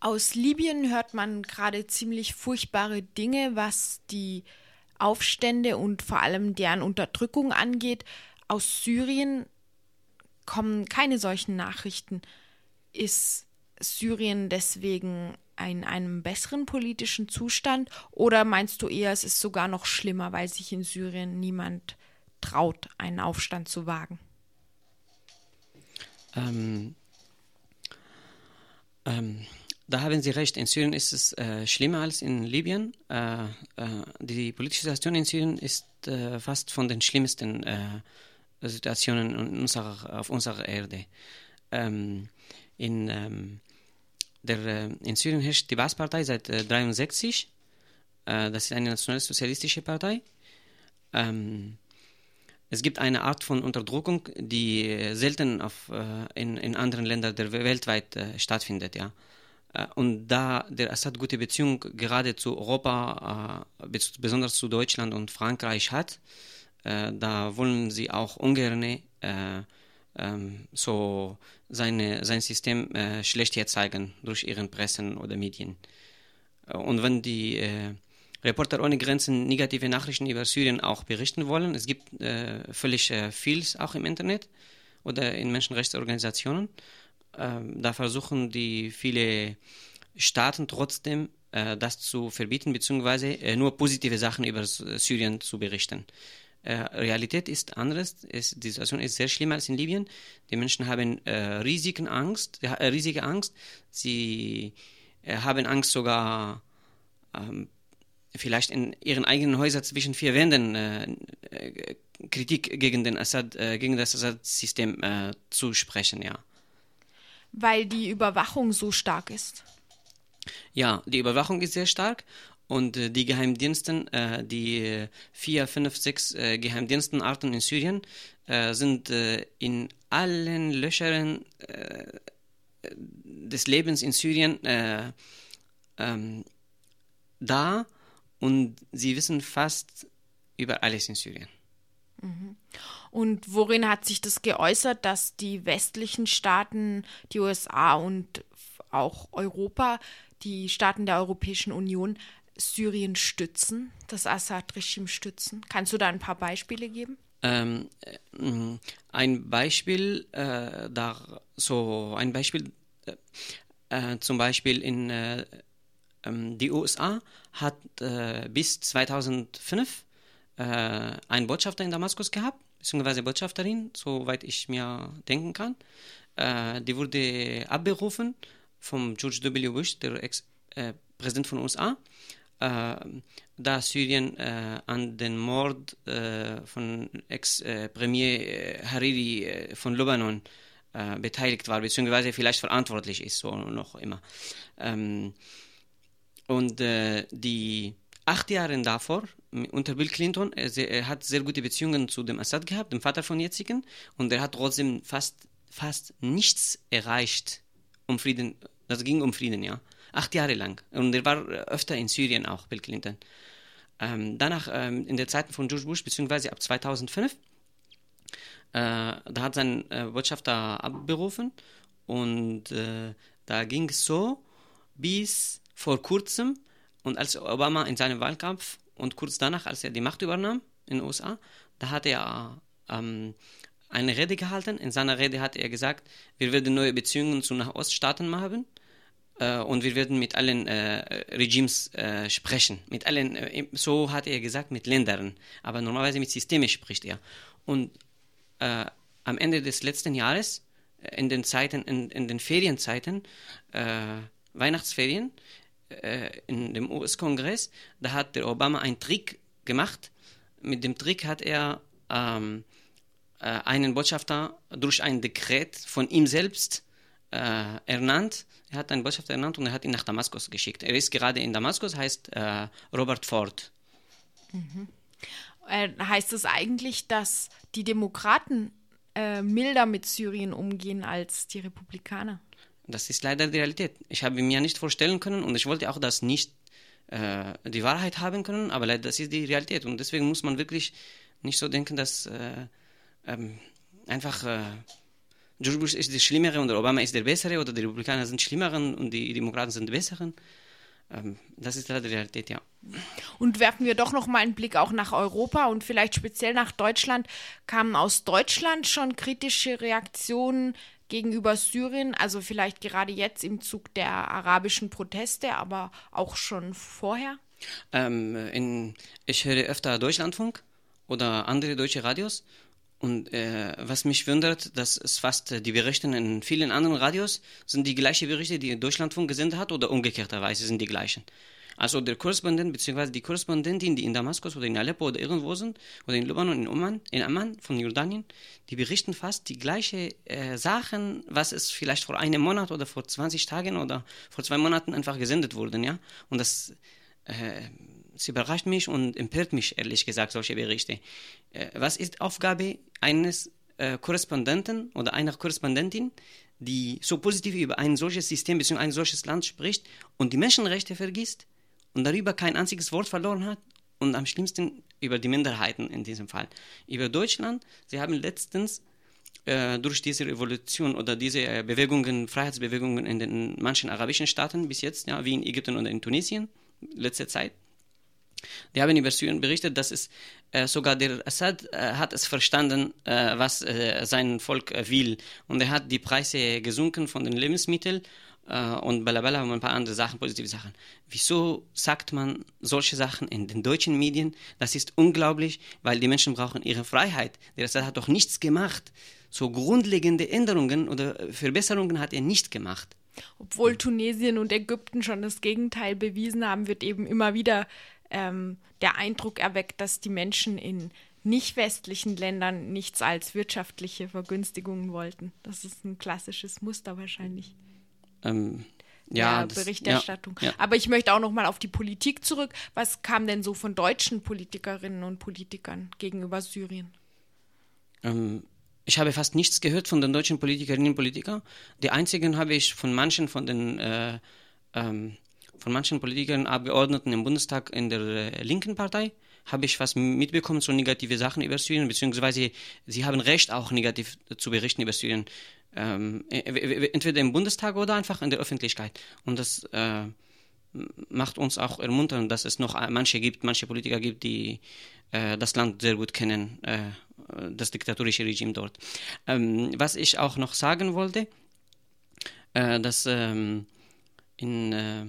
Aus Libyen hört man gerade ziemlich furchtbare Dinge, was die Aufstände und vor allem deren Unterdrückung angeht. Aus Syrien kommen keine solchen Nachrichten. Ist Syrien deswegen in einem besseren politischen Zustand oder meinst du eher, es ist sogar noch schlimmer, weil sich in Syrien niemand traut, einen Aufstand zu wagen? Ähm, ähm, da haben Sie recht. In Syrien ist es äh, schlimmer als in Libyen. Äh, äh, die politische Situation in Syrien ist äh, fast von den schlimmsten äh, Situationen unserer, auf unserer Erde. Ähm, in, ähm, der, in Syrien herrscht die Baas-Partei seit 1963. das ist eine nationalsozialistische Partei. Ähm, es gibt eine Art von Unterdrückung, die selten auf, in, in anderen Ländern der weltweit stattfindet. Ja. Äh, und da der Assad gute Beziehung gerade zu Europa, äh, besonders zu Deutschland und Frankreich hat, äh, da wollen sie auch ungern ähm, so seine, sein System schlecht herzeigen durch ihren Pressen oder Medien. Und wenn die Reporter ohne Grenzen negative Nachrichten über Syrien auch berichten wollen, es gibt völlig vieles auch im Internet oder in Menschenrechtsorganisationen, ähm, da versuchen die viele Staaten trotzdem äh, das zu verbieten, beziehungsweise äh, nur positive Sachen über Syrien zu berichten. Äh, Realität ist anders. Es, die Situation ist sehr schlimmer als in Libyen. Die Menschen haben äh, riesigen Angst, äh, riesige Angst. Sie äh, haben Angst sogar ähm, vielleicht in ihren eigenen Häusern zwischen vier Wänden Kritik gegen den Assad, gegen das Assad-System zu sprechen, ja weil die Überwachung so stark ist. Ja, die Überwachung ist sehr stark und äh, die Geheimdiensten, äh, die vier, fünf, sechs äh, Geheimdienstenarten in Syrien äh, sind äh, in allen Löchern äh, des Lebens in Syrien ähm, da und sie wissen fast über alles in Syrien. Mhm. Und worin hat sich das geäußert, dass die westlichen Staaten, die USA und auch Europa, die Staaten der Europäischen Union, Syrien stützen, das Assad-Regime stützen? Kannst du da ein paar Beispiele geben? Ähm, äh, ein Beispiel, äh, da, so ein Beispiel, äh, äh zum Beispiel in äh, ähm, die USA hat äh, bis 2005 einen Botschafter in Damaskus gehabt beziehungsweise Botschafterin, soweit ich mir denken kann. Äh, die wurde abberufen vom George W. Bush, der Ex-Präsident äh, von USA, äh, da Syrien äh, an den Mord äh, von Ex-Premier äh, Hariri von Libanon beteiligt war, beziehungsweise vielleicht verantwortlich ist, so noch immer. Ähm, und die acht Jahre davor, unter Bill Clinton, er, hat sehr gute Beziehungen zu dem Assad gehabt, dem Vater von jetzigen, und er hat trotzdem fast, fast nichts erreicht, um Frieden, das ging um Frieden, ja. Acht Jahre lang. Und er war öfter in Syrien auch, Bill Clinton. Ähm, danach, ähm, in der Zeit von George Bush, beziehungsweise ab 2005, äh, da hat sein äh, Botschafter abberufen und äh, da ging es so bis vor kurzem, und als Obama in seinem Wahlkampf und kurz danach, als er die Macht übernahm in den USA, da hat er ähm, eine Rede gehalten. In seiner Rede hat er gesagt, wir werden neue Beziehungen zu Nahoststaaten machen äh, und wir werden mit allen äh, Regimes äh, sprechen. Mit allen, äh, so hat er gesagt, mit Ländern. Aber normalerweise mit Systemen spricht er. Und äh, am Ende des letzten Jahres, äh, in den Zeiten, in, in den Ferienzeiten, Weihnachtsferien, äh, in dem US-Kongress, da hat der Obama einen Trick gemacht. Mit dem Trick hat er ähm, äh, einen Botschafter durch ein Dekret von ihm selbst äh, ernannt. Er hat einen Botschafter ernannt und er hat ihn nach Damaskus geschickt. Er ist gerade in Damaskus, heißt äh, Robert Ford. Mhm. Äh, heißt das eigentlich, dass die Demokraten äh, milder mit Syrien umgehen als die Republikaner? Das ist leider die Realität. Ich habe mir nicht vorstellen können und ich wollte auch das nicht äh, die Wahrheit haben können, aber leider das ist die Realität und deswegen muss man wirklich nicht so denken, dass äh, ähm, einfach äh, George Bush ist der Schlimmere und Obama ist der Bessere oder die Republikaner sind Schlimmeren und die Demokraten sind Besseren. Ähm, das ist leider die Realität, ja. Und werfen wir doch noch mal einen Blick auch nach Europa und vielleicht speziell nach Deutschland. Kamen aus Deutschland schon kritische Reaktionen gegenüber Syrien, also vielleicht gerade jetzt im Zug der arabischen Proteste, aber auch schon vorher? Ähm, in, ich höre öfter Deutschlandfunk oder andere deutsche Radios und äh, was mich wundert, dass es fast äh, die Berichte in vielen anderen Radios sind die gleichen Berichte, die Deutschlandfunk gesendet hat oder umgekehrterweise sind die gleichen. Also der Korrespondent bzw. die Korrespondentin, die in Damaskus oder in Aleppo oder irgendwo sind, oder in Libanon, in Oman, in Amman von Jordanien, die berichten fast die gleichen äh, Sachen, was es vielleicht vor einem Monat oder vor 20 Tagen oder vor zwei Monaten einfach gesendet wurden, ja. Und das äh, es überrascht mich und empört mich, ehrlich gesagt, solche Berichte. Äh, was ist Aufgabe eines äh, Korrespondenten oder einer Korrespondentin, die so positiv über ein solches System bzw. ein solches Land spricht und die Menschenrechte vergisst und darüber kein einziges Wort verloren hat und am schlimmsten über die Minderheiten in diesem Fall. Über Deutschland, sie haben letztens äh, durch diese Revolution oder diese äh, Bewegungen, Freiheitsbewegungen in den manchen arabischen Staaten bis jetzt, ja, wie in Ägypten oder in Tunesien, letzte Zeit, die haben über Syrien berichtet, dass es äh, sogar der Assad äh, hat es verstanden, äh, was äh, sein Volk äh, will. Und er hat die Preise gesunken von den Lebensmitteln äh, und balabala und ein paar andere Sachen, positive Sachen. Wieso sagt man solche Sachen in den deutschen Medien? Das ist unglaublich, weil die Menschen brauchen ihre Freiheit. Der Assad hat doch nichts gemacht. So grundlegende Änderungen oder Verbesserungen hat er nicht gemacht. Obwohl Tunesien und Ägypten schon das Gegenteil bewiesen haben, wird eben immer wieder ähm, der Eindruck erweckt, dass die Menschen in nicht westlichen Ländern nichts als wirtschaftliche Vergünstigungen wollten. Das ist ein klassisches Muster wahrscheinlich. Ähm, ja, das, Berichterstattung. Ja, ja. Aber ich möchte auch noch mal auf die Politik zurück. Was kam denn so von deutschen Politikerinnen und Politikern gegenüber Syrien? Ähm, ich habe fast nichts gehört von den deutschen Politikerinnen und Politikern. Die einzigen habe ich von manchen von den äh, ähm, von manchen Politikern, Abgeordneten im Bundestag in der äh, linken Partei habe ich was mitbekommen, so negative Sachen über Syrien, beziehungsweise sie haben Recht, auch negativ zu berichten über Syrien. Ähm, e, entweder im Bundestag oder einfach in der Öffentlichkeit. Und das äh, macht uns auch ermuntern, dass es noch manche gibt, manche Politiker gibt, die äh, das Land sehr gut kennen, äh, das diktatorische Regime dort. Ähm, was ich auch noch sagen wollte, äh, dass ähm, in äh,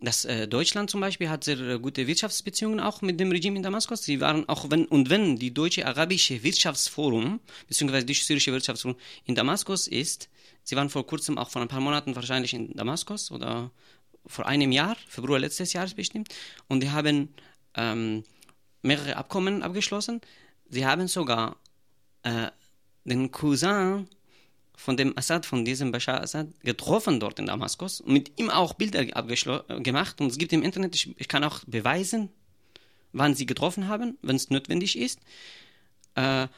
dass äh, Deutschland zum Beispiel hat sehr äh, gute Wirtschaftsbeziehungen auch mit dem Regime in Damaskus. Sie waren auch wenn und wenn die deutsche arabische Wirtschaftsforum bzw. die syrische Wirtschaftsforum in Damaskus ist, sie waren vor kurzem auch vor ein paar Monaten wahrscheinlich in Damaskus oder vor einem Jahr, Februar letztes Jahres bestimmt, und die haben ähm, mehrere Abkommen abgeschlossen. Sie haben sogar äh, den Cousin von dem Assad, von diesem Bashar Assad, getroffen dort in Damaskus und mit ihm auch Bilder gemacht. Und es gibt im Internet, ich, ich, kann auch beweisen, wann sie getroffen haben, wenn es notwendig ist. Äh,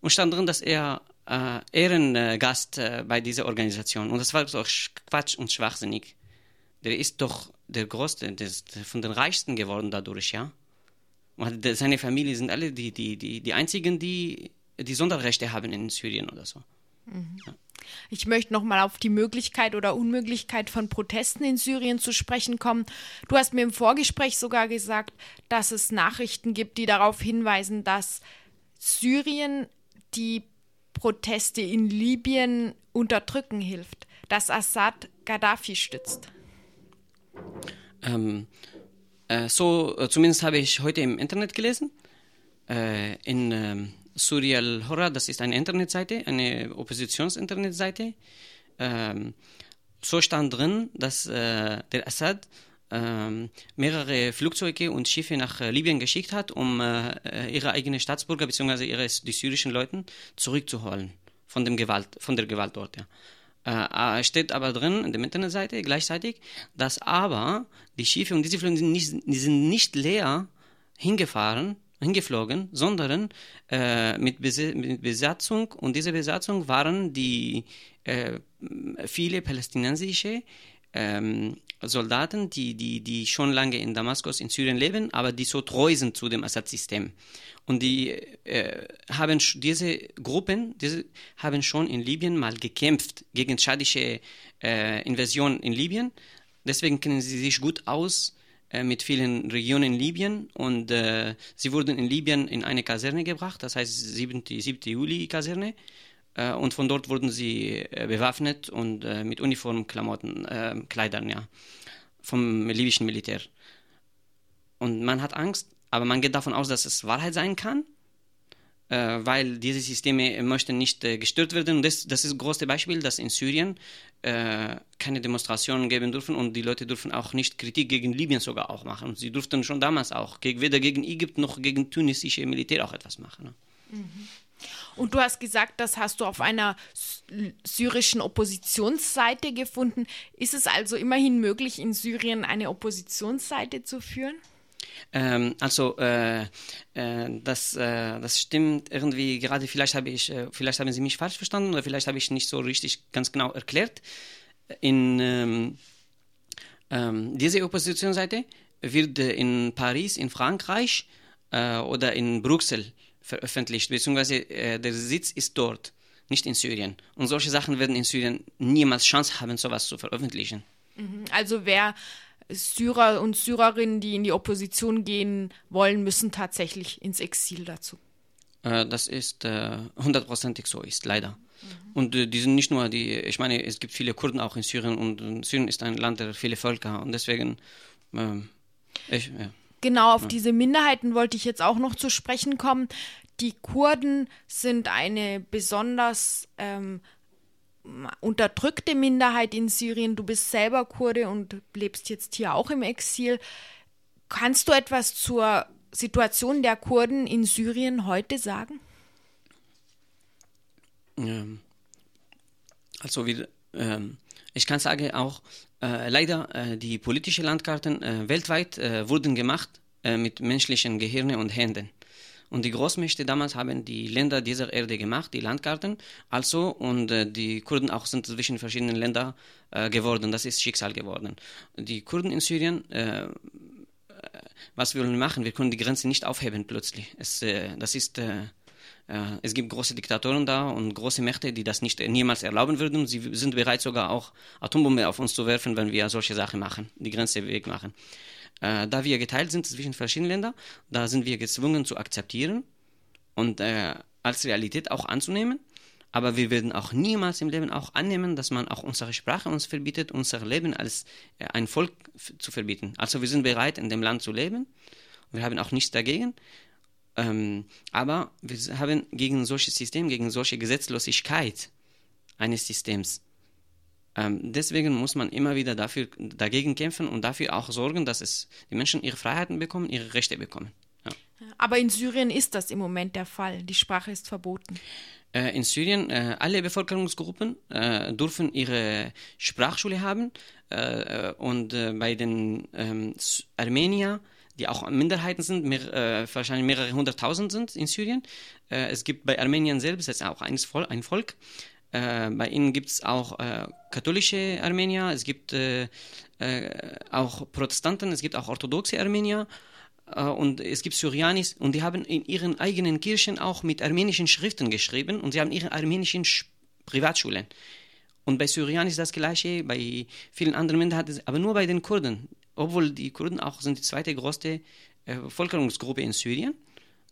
und stand drin, dass er äh, Ehrengast äh, bei dieser Organisation. Und das war so Quatsch und schwachsinnig. Der ist doch der Größte, der ist von den Reichsten geworden dadurch, ja. Und seine Familie sind alle die, die, die, die einzigen, die die Sonderrechte haben in Syrien oder so. Ich möchte noch mal auf die Möglichkeit oder Unmöglichkeit von Protesten in Syrien zu sprechen kommen. Du hast mir im Vorgespräch sogar gesagt, dass es Nachrichten gibt, die darauf hinweisen, dass Syrien die Proteste in Libyen unterdrücken hilft, dass Assad Gaddafi stützt. Ähm, äh, so, äh, zumindest habe ich heute im Internet gelesen. Äh, in ähm, Surial Horror, das ist eine Internetseite, eine Oppositions-Internetseite. Ähm, so stand drin, dass äh, der Assad ähm, mehrere Flugzeuge und Schiffe nach äh, Libyen geschickt hat, um äh, ihre eigenen Staatsbürger bzw. Die syrischen Leute zurückzuholen von, dem Gewalt, von der Gewalt dort. Ja. Äh, steht aber drin in der Internetseite gleichzeitig, dass aber die Schiffe und diese Flüge sind sind nicht leer hingefahren, hingeflogen, sondern äh, mit, Bes mit, Besatzung und diese Besatzung waren die äh, viele palästinensische ähm, Soldaten, die, die, die schon lange in Damaskus, in Syrien leben, aber die so treu sind zu dem Assad-System. Und die äh, haben diese Gruppen, diese haben schon in Libyen mal gekämpft gegen tschadische äh, Invasion in Libyen. Deswegen kennen sie sich gut aus mit vielen Regionen in Libyen und äh, sie wurden in Libyen in eine Kaserne gebracht, das heißt 7. 7. Juli-Kaserne. Äh, und von dort wurden sie äh, bewaffnet und äh, mit Uniformklamotten, äh, Kleidern, ja, vom libyschen Militär. Und man hat Angst, aber man geht davon aus, dass es Wahrheit sein kann, äh, weil diese Systeme möchten nicht äh, gestört werden. Das, das ist das große Beispiel, dass in Syrien keine Demonstrationen geben dürfen und die Leute dürfen auch nicht Kritik gegen Libyen sogar auch machen. Und sie durften schon damals auch weder gegen Ägypten noch gegen tunesische Militär auch etwas machen. Ne? Mhm. Und du hast gesagt, das hast du auf einer syrischen Oppositionsseite gefunden. Ist es also immerhin möglich, in Syrien eine Oppositionsseite zu führen? Ähm, also äh, äh, das, äh, das stimmt irgendwie gerade. Vielleicht habe ich, äh, vielleicht haben Sie mich falsch verstanden oder vielleicht habe ich nicht so richtig ganz genau erklärt. In ähm, ähm, diese Oppositionsseite wird in Paris, in Frankreich äh, oder in Brüssel veröffentlicht, beziehungsweise äh, der Sitz ist dort, nicht in Syrien. Und solche Sachen werden in Syrien niemals Chance haben, sowas zu veröffentlichen. Mhm. Also wer Syrer und Syrerinnen, die in die Opposition gehen wollen, müssen tatsächlich ins Exil dazu. Äh, das ist äh, hundertprozentig so ist, leider. Mhm. Und äh, die sind nicht nur die, ich meine, es gibt viele Kurden auch in Syrien und Syrien ist ein Land der viele Völker und deswegen, ähm, ich, ja. Genau, auf ja. diese Minderheiten wollte ich jetzt auch noch zu sprechen kommen. Die Kurden sind eine besonders ähm, unterdrückte Minderheit in Syrien. Du bist selber Kurde und lebst jetzt hier auch im Exil. Kannst du etwas zur Situation der Kurden in Syrien heute sagen? Ähm, also wie, ähm, ich kann sagen auch, äh, leider äh, die politischen Landkarten äh, weltweit äh, wurden gemacht äh, mit menschlichen Gehirnen und Händen. Und die Großmächte damals haben die Länder dieser Erde gemacht, die Landkarten, also und äh, die Kurden auch sind zwischen verschiedenen Ländern geworden. Das ist Schicksal geworden. Die Kurden in Syrien was wir machen? Wir können die Grenze nicht aufheben plötzlich. Es, äh, das ist, äh, äh, es gibt große Diktatoren da und große Mächte, die das nicht niemals erlauben würden. Sie sind bereit, sogar auch Atombomben auf uns zu werfen, wenn wir solche Sachen machen, die Grenze wegmachen. Äh, da wir geteilt sind zwischen verschiedenen Ländern, da sind wir gezwungen zu akzeptieren und äh, als Realität auch anzunehmen. Aber wir werden auch niemals im Leben auch annehmen, dass man auch unsere Sprache uns verbietet, unser Leben als äh, ein Volk zu verbieten. Also wir sind bereit, in dem Land zu leben. Wir haben auch nichts dagegen. Ähm, aber wir haben gegen solches System, gegen solche Gesetzlosigkeit eines Systems. Ähm, deswegen muss man immer wieder dafür, dagegen kämpfen und dafür auch sorgen, dass es die Menschen ihre Freiheiten bekommen, ihre Rechte bekommen. Ja. Aber in Syrien ist das im Moment der Fall. Die Sprache ist verboten. Äh, in Syrien, äh, alle Bevölkerungsgruppen äh, dürfen ihre Sprachschule haben und bei den ähm, Armenier, die auch Minderheiten sind, mehr, wahrscheinlich mehrere hunderttausend sind in Syrien. es gibt bei Armenien selbst jetzt auch ein Volk. Bei ihnen gibt es auch katholische Armenier, es gibt auch Protestanten, es gibt auch orthodoxe Armenier äh, und es gibt Syrianis und die haben in ihren eigenen Kirchen auch mit armenischen Schriften geschrieben und sie haben ihre armenischen Privatschulen. Und bei Syrianis das gleiche, bei vielen anderen Minderheiten, aber nur bei den Kurden. Obwohl die Kurden auch sind die zweite größte äh, Bevölkerungsgruppe in Syrien,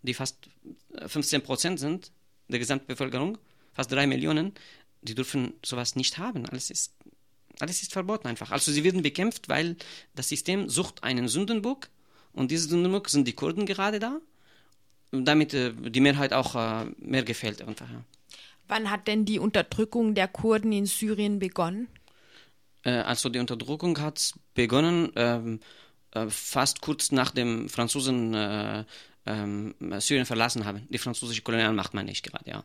die fast 15 äh, Prozent sind der Gesamtbevölkerung, fast drei Millionen, die dürfen sowas nicht haben. Alles ist, alles ist verboten einfach. Also sie werden bekämpft, weil das System sucht einen Sündenbock und diese Dynamik sind die Kurden gerade da, damit äh, die Mehrheit auch äh, mehr gefällt. Einfach, ja. Wann hat denn die Unterdrückung der Kurden in Syrien begonnen? Äh, also die Unterdrückung hat begonnen ähm, äh, fast kurz nach dem Franzosen äh, ähm, Syrien verlassen haben. Die französische Kolonialmacht meine ich gerade, ja.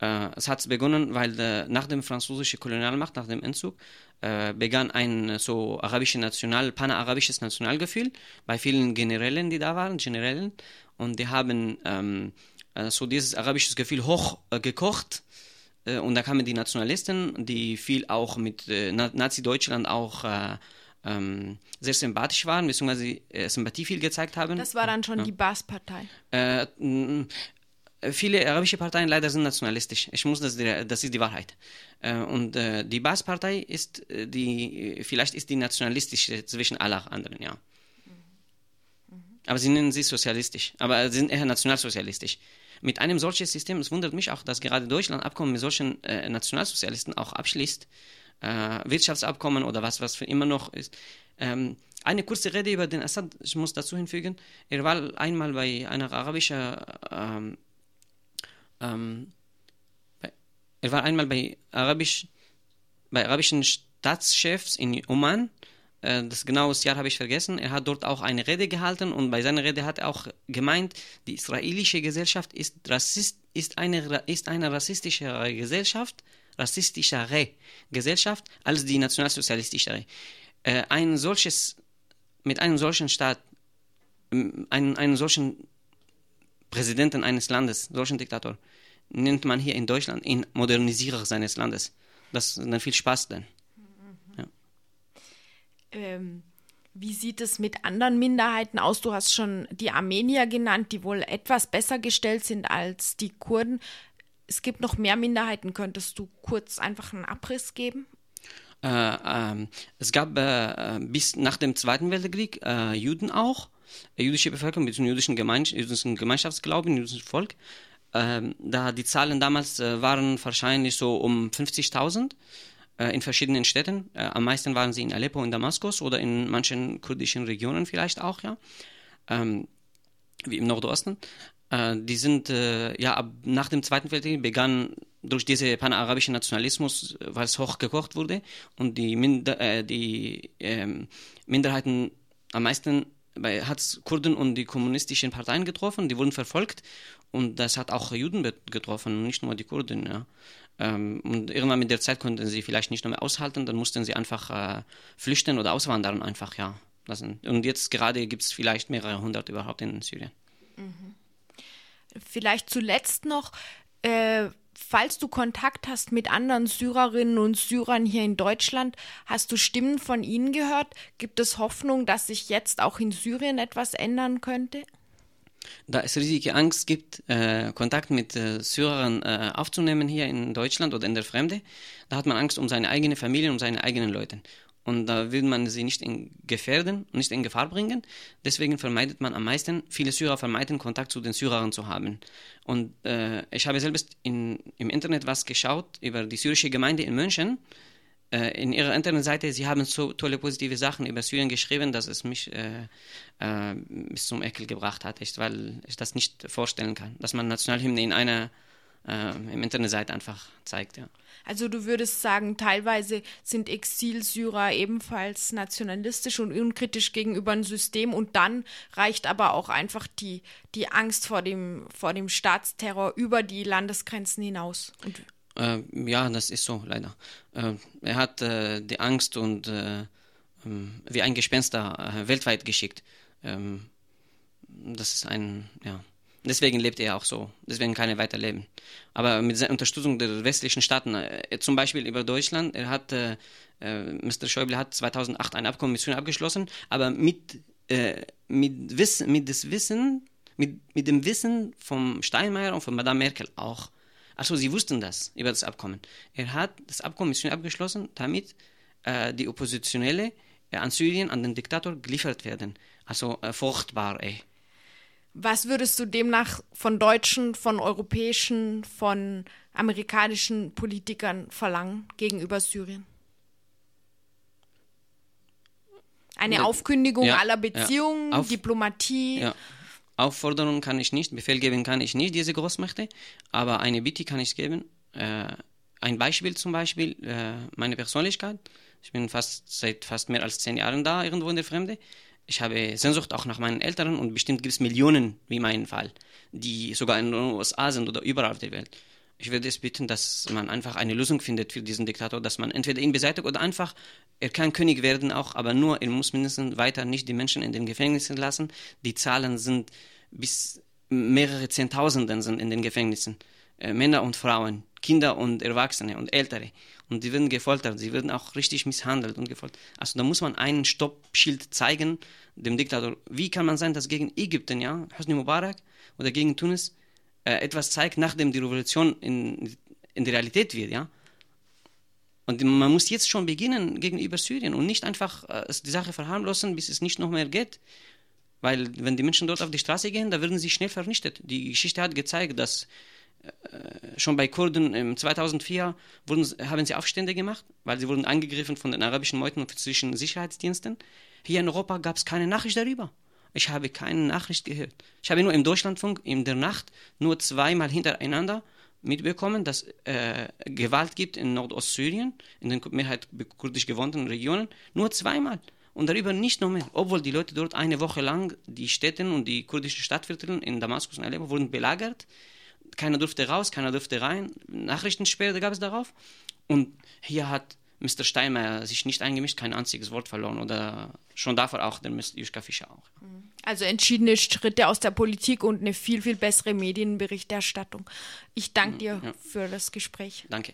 Äh, es hat begonnen, weil äh, nach dem französischen Kolonialmacht, nach dem Entzug, äh, begann ein so arabisches National, panarabisches Nationalgefühl bei vielen Generälen, die da waren, Generälen, und die haben ähm, so dieses arabische Gefühl hochgekocht äh, und da kamen die Nationalisten, die viel auch mit äh, Nazi-Deutschland auch äh, ähm, sehr sympathisch waren, beziehungsweise äh, Sympathie viel gezeigt haben. Das war dann schon ja. die Baas-Partei. Äh, viele arabische Parteien leider sind nationalistisch. Ich muss das, das ist die Wahrheit. Äh, und äh, die Baas-Partei ist die, vielleicht ist die nationalistische zwischen aller anderen, ja. Aber sie nennen sie sozialistisch, aber sie sind eher nationalsozialistisch. Mit einem solchen System, es wundert mich auch, dass gerade Deutschland Abkommen mit solchen äh, Nationalsozialisten auch abschließt, äh, Wirtschaftsabkommen oder was, was für immer noch ist. Ähm, eine kurze Rede über den Assad, ich muss dazu hinfügen, er war einmal bei einer arabischen, ähm, ähm, er war einmal bei, Arabisch, bei arabischen Staatschefs in Oman, äh, das genaue Jahr habe ich vergessen, er hat dort auch eine Rede gehalten und bei seiner Rede hat er auch gemeint, die israelische Gesellschaft ist, Rassist, ist, eine, ist eine rassistische Gesellschaft, rassistischere Gesellschaft als die nationalsozialistischere. Äh, ein solches, mit einem solchen Staat, einen, einen solchen Präsidenten eines Landes, solchen Diktator, nennt man hier in Deutschland ihn Modernisierer seines Landes. Das ist dann viel Spaß dann. Ja. Ähm, wie sieht es mit anderen Minderheiten aus? Du hast schon die Armenier genannt, die wohl etwas besser gestellt sind als die Kurden es gibt noch mehr Minderheiten. Könntest du kurz einfach einen Abriss geben? Äh, äh, es gab äh, bis nach dem Zweiten Weltkrieg äh, Juden auch, jüdische Bevölkerung mit jüdischen, Gemeinschaft, jüdischen Gemeinschaftsglauben, jüdischen Volk. Ähm, da die Zahlen damals äh, waren wahrscheinlich so um 50.000 in verschiedenen Städten. am meisten waren sie in Aleppo und Damaskus oder in manchen kurdischen Regionen vielleicht auch, ja. Ähm, wie im Nordosten. Äh, die sind äh, ja ab nach dem Zweiten Weltkrieg begann durch diesen panarabischen Nationalismus, weil es hochgekocht wurde und die, Minder, äh, die ähm, Minderheiten am meisten hat Kurden und die kommunistischen Parteien getroffen, die wurden verfolgt und das hat auch Juden getroffen, nicht nur die Kurden. Ja. Ähm, und irgendwann mit der Zeit konnten sie vielleicht nicht mehr aushalten, dann mussten sie einfach äh, flüchten oder auswandern einfach, ja. Und jetzt gerade gibt es vielleicht mehrere hundert überhaupt in Syrien. Mhm. Vielleicht zuletzt noch, äh, falls du Kontakt hast mit anderen Syrerinnen und Syrern hier in Deutschland, hast du Stimmen von ihnen gehört? Gibt es Hoffnung, dass sich jetzt auch in Syrien etwas ändern könnte? Da es riesige Angst gibt, äh, Kontakt mit äh, Syrern äh, aufzunehmen hier in Deutschland oder in der Fremde, da hat man Angst um seine eigene Familie, um seine eigenen Leute und da will man sie nicht in gefährden, nicht in Gefahr bringen. Deswegen vermeidet man am meisten, viele Syrer vermeiden, Kontakt zu den Syrern zu haben. Und äh, ich habe selbst in, im Internet was geschaut über die syrische Gemeinde in München. Äh, in ihrer Internetseite, sie haben so tolle positive Sachen über Syrien geschrieben, dass es mich äh, äh bis zum Ekel gebracht hat, echt, weil ich das nicht vorstellen kann, dass man Nationalhymne in einer äh, im Internetseite einfach zeigt. Ja. Also du würdest sagen, teilweise sind Exilsyrer ebenfalls nationalistisch und unkritisch gegenüber dem System und dann reicht aber auch einfach die, die Angst vor dem, vor dem Staatsterror über die Landesgrenzen hinaus. Äh, ja, das ist so, leider. Äh, er hat äh, die Angst und äh, ähm, wie ein Gespenster äh, weltweit geschickt. Ähm, das ist ein, ja, Deswegen lebt er auch so. Deswegen kann er weiterleben. Aber mit der Unterstützung der westlichen Staaten, äh, zum Beispiel über Deutschland, er hat, äh, äh Mr. Schäuble hat 2008 ein Abkommen mit Syrien abgeschlossen, aber mit, äh, mit, Wissen, mit, das Wissen, mit, mit dem Wissen vom Steinmeier und von Madame Merkel auch. Also sie wussten das über das Abkommen. Er hat das Abkommen mit Syrien abgeschlossen, damit äh, die Oppositionelle äh, an Syrien, an den Diktator geliefert werden. Also äh, furchtbar, ey. Was würdest du demnach von deutschen, von europäischen, von amerikanischen Politikern verlangen gegenüber Syrien? Eine ja, Aufkündigung ja, aller Beziehungen, ja, auf, Diplomatie. Aufforderungen kann ich nicht, Befehl geben kann ich nicht, diese Großmächte, aber eine Bitte kann ich geben. Äh, ein Beispiel zum Beispiel, äh, meine Persönlichkeit. Ich bin fast seit fast mehr als zehn Jahren da, irgendwo in der Fremde ich habe Sehnsucht auch nach meinen Eltern und bestimmt gibt es Millionen, wie mein Fall, die sogar in den USA sind oder überall auf der Welt. Ich würde es bitten, dass man einfach eine Lösung findet für diesen Diktator, dass man entweder ihn beseitigt oder einfach, er kann König werden auch, aber nur, er muss mindestens weiter nicht die Menschen in den Gefängnissen lassen. Die Zahlen sind bis mehrere Zehntausenden sind in den Gefängnissen. Äh, Männer und Frauen, Kinder und Erwachsene und Ältere. Und die werden gefoltert, sie werden auch richtig misshandelt und gefoltert. Also da muss man einen Stoppschild zeigen, dem Diktator. Wie kann man sein, dass gegen Ägypten, ja, Hosni Mubarak oder gegen Tunis äh, etwas zeigt, nachdem die Revolution in, in die Realität wird, ja? Und man muss jetzt schon beginnen gegenüber Syrien und nicht einfach äh, die Sache verharmlosen, bis es nicht noch mehr geht. Weil wenn die Menschen dort auf die Straße gehen, da werden sie schnell vernichtet. Die Geschichte hat gezeigt, dass schon bei Kurden im 2004 wurden, haben sie Aufstände gemacht, weil sie wurden angegriffen von den arabischen Meuten und französischen Sicherheitsdiensten. Hier in Europa gab es keine Nachricht darüber. Ich habe keine Nachricht gehört. Ich habe nur im Deutschlandfunk in der Nacht nur zweimal hintereinander mitbekommen, dass äh, Gewalt gibt in Nordostsyrien, in den Mehrheit kurdisch gewohnten Regionen, nur zweimal. Und darüber nicht noch mehr. Obwohl die Leute dort eine Woche lang, die Städte und die kurdischen Stadtviertel in Damaskus und Aleppo wurden belagert. Keiner durfte raus, keiner durfte rein. Nachrichtensperre gab es darauf. Und hier hat Mr. Steinmeier sich nicht eingemischt, kein einziges Wort verloren oder schon davor auch der Mr. Juschka Fischer auch. Also entschiedene Schritte aus der Politik und eine viel, viel bessere Medienberichterstattung. Ich danke dir ja. für das Gespräch. Danke.